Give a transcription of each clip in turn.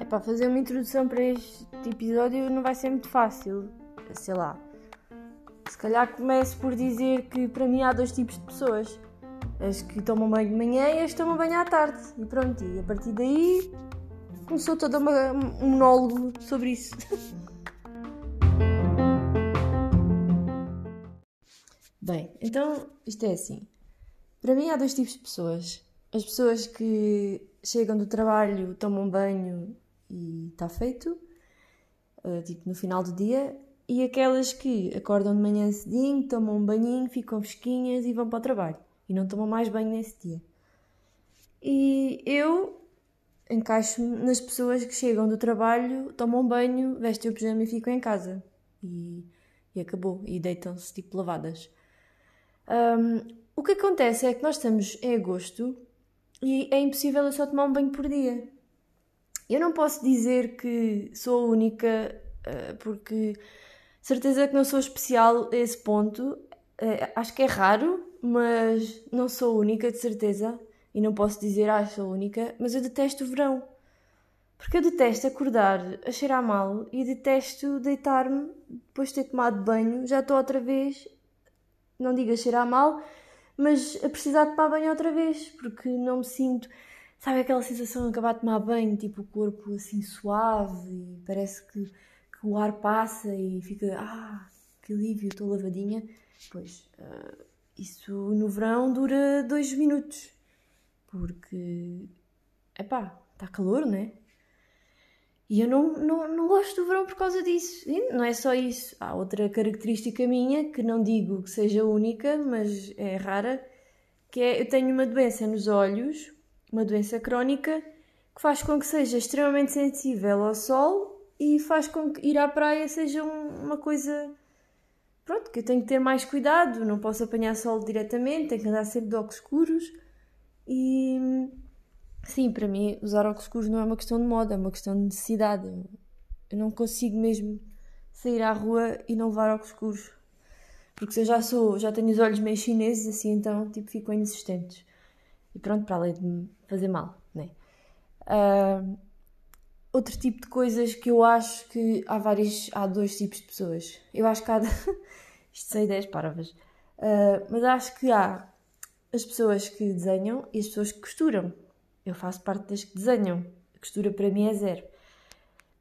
Epá, fazer uma introdução para este episódio não vai ser muito fácil. Sei lá. Se calhar começo por dizer que para mim há dois tipos de pessoas. As que tomam banho de manhã e as que tomam banho à tarde. E pronto, e a partir daí começou todo uma, um monólogo sobre isso. Bem, então isto é assim. Para mim há dois tipos de pessoas. As pessoas que chegam do trabalho, tomam banho e está feito, uh, tipo no final do dia, e aquelas que acordam de manhã cedinho, tomam um banhinho, ficam fresquinhas e vão para o trabalho e não tomam mais banho nesse dia. E eu encaixo-me nas pessoas que chegam do trabalho, tomam banho, vestem o pijama e ficam em casa. E, e acabou. E deitam-se tipo lavadas. Um, o que acontece é que nós estamos em agosto e é impossível eu só tomar um banho por dia. Eu não posso dizer que sou a única, uh, porque certeza que não sou especial a esse ponto. Uh, acho que é raro, mas não sou a única, de certeza. E não posso dizer, ah, sou a única, mas eu detesto o verão. Porque eu detesto acordar a cheirar mal e detesto deitar-me depois de ter tomado banho. Já estou outra vez não digo a cheirar mal, mas a precisar de tomar banho outra vez, porque não me sinto. Sabe aquela sensação de acabar de tomar banho, tipo o corpo assim suave e parece que, que o ar passa e fica. Ah, que alívio, estou lavadinha. Pois, uh, isso no verão dura dois minutos, porque. Epá, está calor, né? E eu não, não, não gosto do verão por causa disso. E não é só isso. Há outra característica minha, que não digo que seja única, mas é rara, que é eu tenho uma doença nos olhos, uma doença crónica, que faz com que seja extremamente sensível ao sol e faz com que ir à praia seja uma coisa. Pronto, que eu tenho que ter mais cuidado, não posso apanhar sol diretamente, tenho que andar sempre de óculos escuros e Sim, para mim usar óculos escuros não é uma questão de moda, é uma questão de necessidade. Eu não consigo mesmo sair à rua e não levar óculos escuros. Porque se eu já sou, já tenho os olhos meio chineses, assim então tipo ficam inexistentes. E pronto, para além de me fazer mal, né? Uh, outro tipo de coisas que eu acho que há vários, há dois tipos de pessoas. Eu acho que há, isto sei 10 parvas, uh, mas acho que há as pessoas que desenham e as pessoas que costuram. Eu faço parte das que desenham. A costura para mim é zero.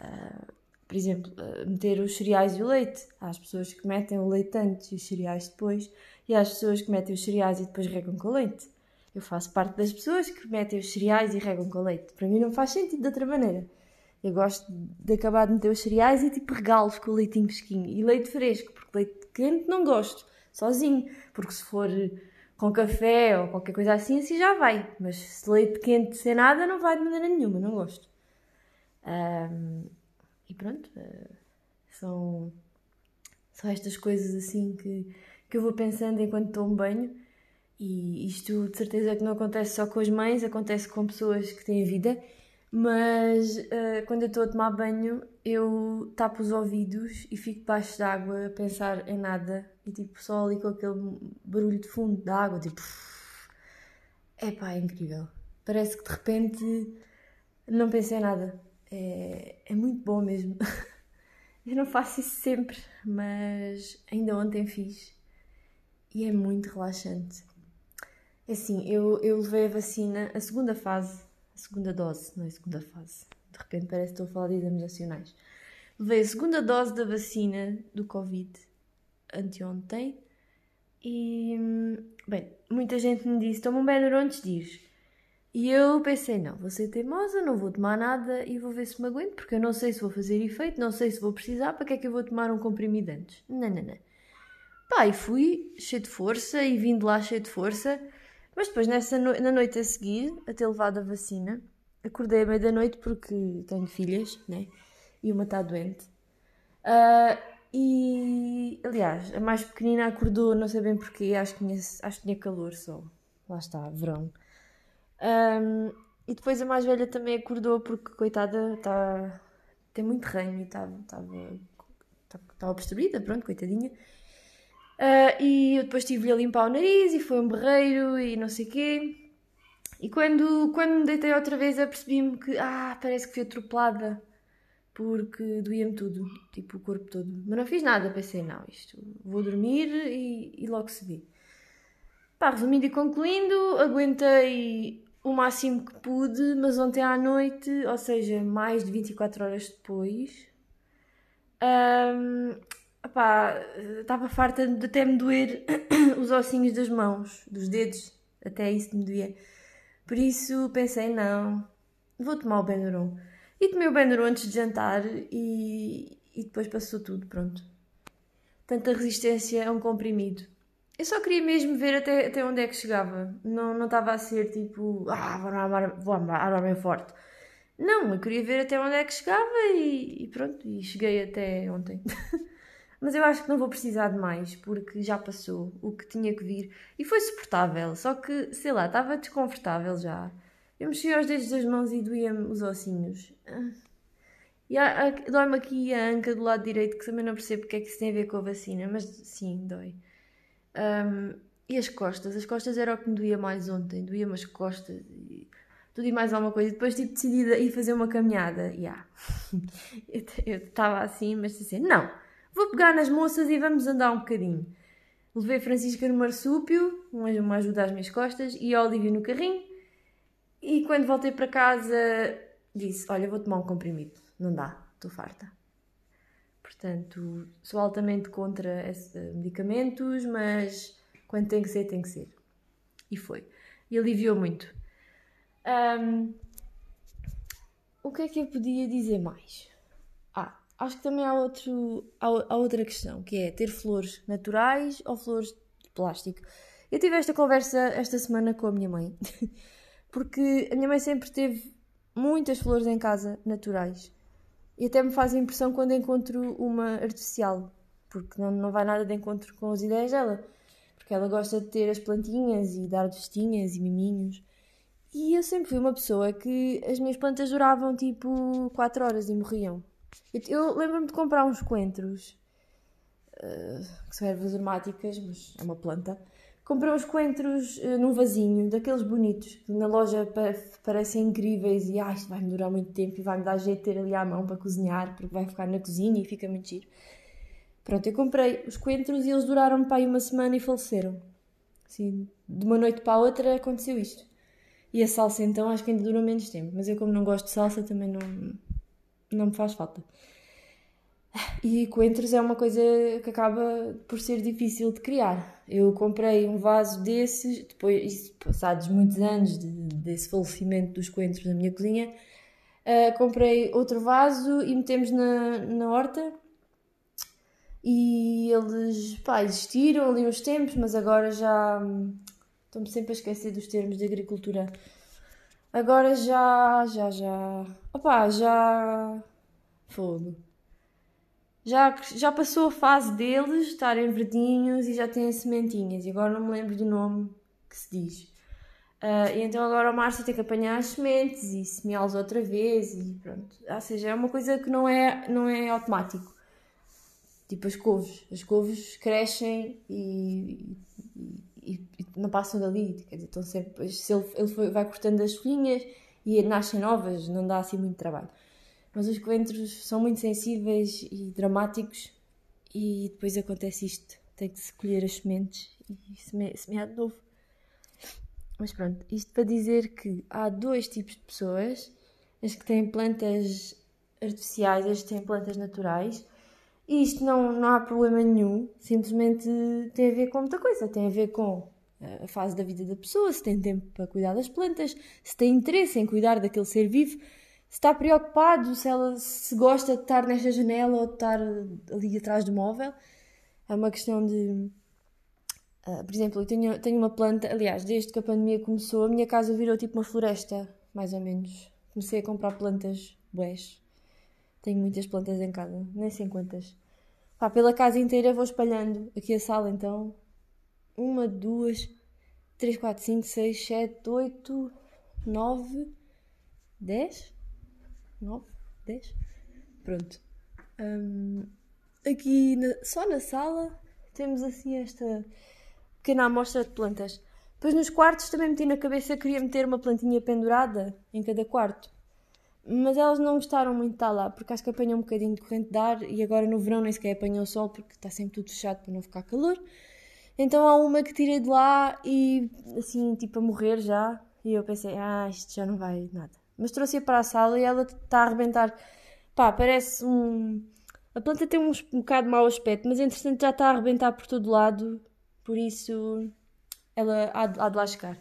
Uh, por exemplo, uh, meter os cereais e o leite. Há as pessoas que metem o leite antes e os cereais depois, e há as pessoas que metem os cereais e depois regam com leite. Eu faço parte das pessoas que metem os cereais e regam com leite. Para mim não faz sentido de outra maneira. Eu gosto de acabar de meter os cereais e tipo regá-los com o leitinho fresquinho. E leite fresco, porque leite quente não gosto, sozinho. Porque se for com café ou qualquer coisa assim, assim já vai. Mas se leite quente sem nada, não vai de maneira nenhuma, não gosto. Um, e pronto, uh, são, são estas coisas assim que, que eu vou pensando enquanto tomo banho. E isto de certeza que não acontece só com as mães, acontece com pessoas que têm vida. Mas uh, quando eu estou a tomar banho, eu tapo os ouvidos e fico debaixo d'água a pensar em nada e tipo só ali com aquele barulho de fundo da água, tipo. Epá, é incrível. Parece que de repente não pensei em nada. É, é muito bom mesmo. Eu não faço isso sempre, mas ainda ontem fiz e é muito relaxante. É assim, eu, eu levei a vacina, a segunda fase, a segunda dose, não é a segunda fase. De repente parece que estou a falar de exames nacionais. Levei a segunda dose da vacina do Covid anteontem e, bem, muita gente me disse: toma um Benuron antes de ir. E eu pensei: não, vou ser teimosa, não vou tomar nada e vou ver se me aguento, porque eu não sei se vou fazer efeito, não sei se vou precisar, para que é que eu vou tomar um comprimido antes? Não, não, não. Pá, e fui cheio de força e vim de lá cheio de força, mas depois nessa no na noite a seguir, a ter levado a vacina, acordei à meia da noite porque tenho filhas, né? E uma está doente. Uh, e, aliás, a mais pequenina acordou, não sei bem porquê, acho que tinha, acho que tinha calor só. Lá está, verão. Um, e depois a mais velha também acordou porque, coitada, tá, tem muito ranho e estava tá, obstruída, pronto, coitadinha. Uh, e eu depois estive-lhe a limpar o nariz e foi um berreiro e não sei o quê. E quando, quando me deitei outra vez, apercebi-me que, ah, parece que fui atropelada porque doía-me tudo, tipo o corpo todo. Mas não fiz nada, pensei, não, isto, vou dormir e, e logo se vê. Pá, resumindo e concluindo, aguentei o máximo que pude, mas ontem à noite, ou seja, mais de 24 horas depois, hum, estava farta de até me doer os ossinhos das mãos, dos dedos, até isso me doía. Por isso pensei, não, vou tomar o Benuron. E tomei o Benuron antes de jantar e, e depois passou tudo, pronto. Tanta resistência a um comprimido. Eu só queria mesmo ver até, até onde é que chegava. Não, não estava a ser tipo, ah, vou armar, vou bem forte. Não, eu queria ver até onde é que chegava e, e pronto, e cheguei até ontem. Mas eu acho que não vou precisar de mais, porque já passou o que tinha que vir. E foi suportável, só que, sei lá, estava desconfortável já. Eu mexi aos dedos das mãos e doía-me os ossinhos. E dói-me aqui a anca do lado direito, que também não percebo porque é que isso tem a ver com a vacina, mas sim, dói. Um, e as costas? As costas era o que me doía mais ontem, doía-me as costas e tudo e mais alguma coisa. E depois tipo, decidi ir fazer uma caminhada. Yeah. eu estava assim, mas assim, não Vou pegar nas moças e vamos andar um bocadinho. Levei Francisca no marsúpio, uma ajuda às minhas costas, e a Olivia no carrinho. E quando voltei para casa, disse: Olha, vou tomar um comprimido. Não dá, estou farta. Portanto, sou altamente contra esse, medicamentos, mas quando tem que ser, tem que ser. E foi. E aliviou muito. Um, o que é que eu podia dizer mais? Acho que também há, outro, há, há, outra questão, que é ter flores naturais ou flores de plástico. Eu tive esta conversa esta semana com a minha mãe, porque a minha mãe sempre teve muitas flores em casa naturais. E até me faz impressão quando encontro uma artificial, porque não, não vai nada de encontro com as ideias dela. Porque ela gosta de ter as plantinhas e dar vestinhas e miminhos. E eu sempre fui uma pessoa que as minhas plantas duravam tipo 4 horas e morriam. Eu, lembro-me de comprar uns coentros, uh, que são ervas aromáticas, mas é uma planta. Comprei uns coentros uh, num vasinho, daqueles bonitos, que na loja parecem incríveis e ah, isto vai-me durar muito tempo e vai-me dar jeito de ter ali à mão para cozinhar, porque vai ficar na cozinha e fica muito giro. Pronto, eu comprei os coentros e eles duraram para aí uma semana e faleceram. Assim, de uma noite para a outra aconteceu isto. E a salsa então acho que ainda dura menos tempo, mas eu como não gosto de salsa também não, não me faz falta. E coentros é uma coisa que acaba por ser difícil de criar. Eu comprei um vaso desses, depois, passados muitos anos de, desse falecimento dos coentros na minha cozinha, uh, comprei outro vaso e metemos na, na horta. E eles, pá, existiram ali uns tempos, mas agora já. Hum, estou-me sempre a esquecer dos termos de agricultura Agora já, já, já. Opá, já. Fogo. Já, já passou a fase deles estarem verdinhos e já têm sementinhas. E agora não me lembro do nome que se diz. Uh, e então agora o Márcio tem que apanhar as sementes e semeá-los outra vez e pronto. Ou seja, é uma coisa que não é, não é automático. Tipo as couves. As couves crescem e e, e, não passam dali, quer dizer, estão sempre, se ele, ele foi, vai cortando as folhinhas e nascem novas, não dá assim muito trabalho. Mas os coentros são muito sensíveis e dramáticos e depois acontece isto, tem que se colher as sementes e semear, semear de novo. Mas pronto, isto para dizer que há dois tipos de pessoas, as que têm plantas artificiais, as que têm plantas naturais, e isto não, não há problema nenhum, simplesmente tem a ver com muita coisa. Tem a ver com a fase da vida da pessoa, se tem tempo para cuidar das plantas, se tem interesse em cuidar daquele ser vivo, se está preocupado, se ela se gosta de estar nesta janela ou de estar ali atrás do móvel. É uma questão de. Uh, por exemplo, eu tenho, tenho uma planta, aliás, desde que a pandemia começou, a minha casa virou tipo uma floresta, mais ou menos. Comecei a comprar plantas bués. Tenho muitas plantas em casa, nem sei quantas. Pá, pela casa inteira vou espalhando. Aqui a sala então. Uma, duas, três, quatro, cinco, seis, sete, oito, nove, dez? Nove? Dez? Pronto. Um, aqui na, só na sala temos assim esta pequena amostra de plantas. Depois nos quartos também meti na cabeça que queria meter uma plantinha pendurada em cada quarto. Mas elas não gostaram muito de estar lá, porque acho que apanham um bocadinho de corrente de ar e agora no verão nem sequer apanham o sol porque está sempre tudo fechado para não ficar calor. Então há uma que tirei de lá e assim, tipo a morrer já. E eu pensei, ah, isto já não vai nada. Mas trouxe-a para a sala e ela está a arrebentar. Pá, parece um. A planta tem um, bocado mau aspecto, mas entretanto já está a arrebentar por todo lado. Por isso ela há de lá chegar.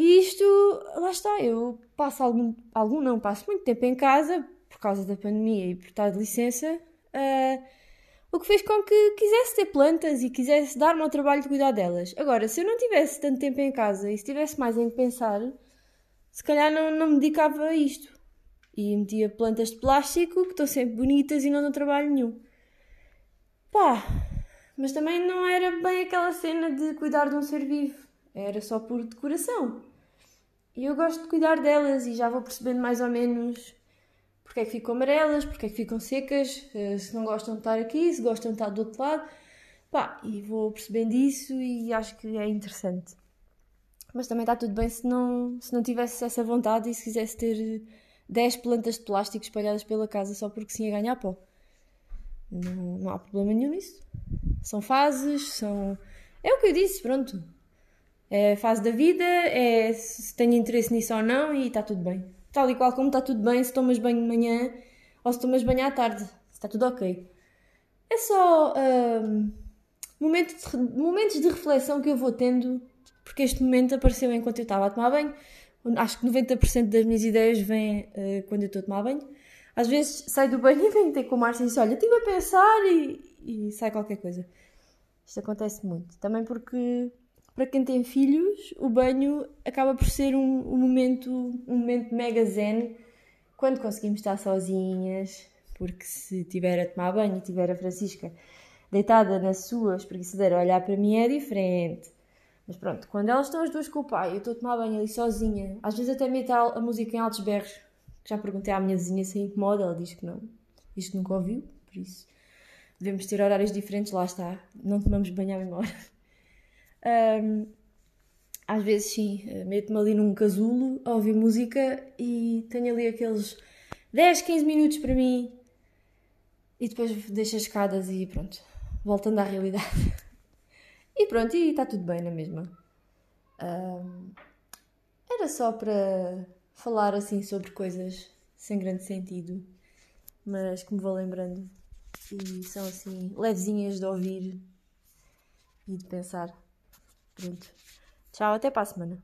E isto, lá está, eu passo algum, algum não, passo muito tempo em casa por causa da pandemia e por estar de licença. Uh, o que fez com que quisesse ter plantas e quisesse dar-me ao trabalho de cuidar delas. Agora, se eu não tivesse tanto tempo em casa e se tivesse mais em pensar, se calhar não, não me dedicava a isto. E metia plantas de plástico que estão sempre bonitas e não dão trabalho nenhum. Pá, mas também não era bem aquela cena de cuidar de um ser vivo. Era só por decoração. E eu gosto de cuidar delas e já vou percebendo mais ou menos porque é que ficam amarelas, porque é que ficam secas, eh, se não gostam de estar aqui, se gostam de estar do outro lado. Pá, e vou percebendo isso e acho que é interessante. Mas também está tudo bem se não, se não tivesse essa vontade e se quisesse ter 10 plantas de plástico espalhadas pela casa só porque sim a ganhar pó. Não, não há problema nenhum nisso. São fases, são. É o que eu disse, pronto. É fase da vida, é se tenho interesse nisso ou não e está tudo bem tal e qual como está tudo bem se tomas banho de manhã ou se tomas banho à tarde. Está tudo ok. É só um, momento de, momentos de reflexão que eu vou tendo, porque este momento apareceu enquanto eu estava a tomar banho. Acho que 90% das minhas ideias vêm uh, quando eu estou a tomar banho. Às vezes saio do banho e venho ter com o Márcio e disse: Olha, estive a pensar e, e sai qualquer coisa. Isto acontece muito. Também porque para quem tem filhos, o banho acaba por ser um, um momento, um momento mega zen quando conseguimos estar sozinhas, porque se tiver a tomar banho e tiver a Francisca deitada na sua espreguiçadeira a olhar para mim é diferente. Mas pronto, quando elas estão as duas com o pai, eu estou a tomar banho ali sozinha, às vezes até meto a música em altos berros. Já perguntei à minha vizinha se incomoda, ela diz que não, diz que nunca ouviu, por isso devemos ter horários diferentes, lá está, não tomamos banho à memória. Um, às vezes sim, eh, meto-me ali num casulo a ouvir música e tenho ali aqueles 10, 15 minutos para mim e depois deixo as escadas e pronto, voltando à realidade. e pronto, e está tudo bem na mesma. Um, era só para falar assim sobre coisas sem grande sentido, mas que me vou lembrando e são assim levezinhas de ouvir e de pensar. Pronto. Tchau, até para a semana.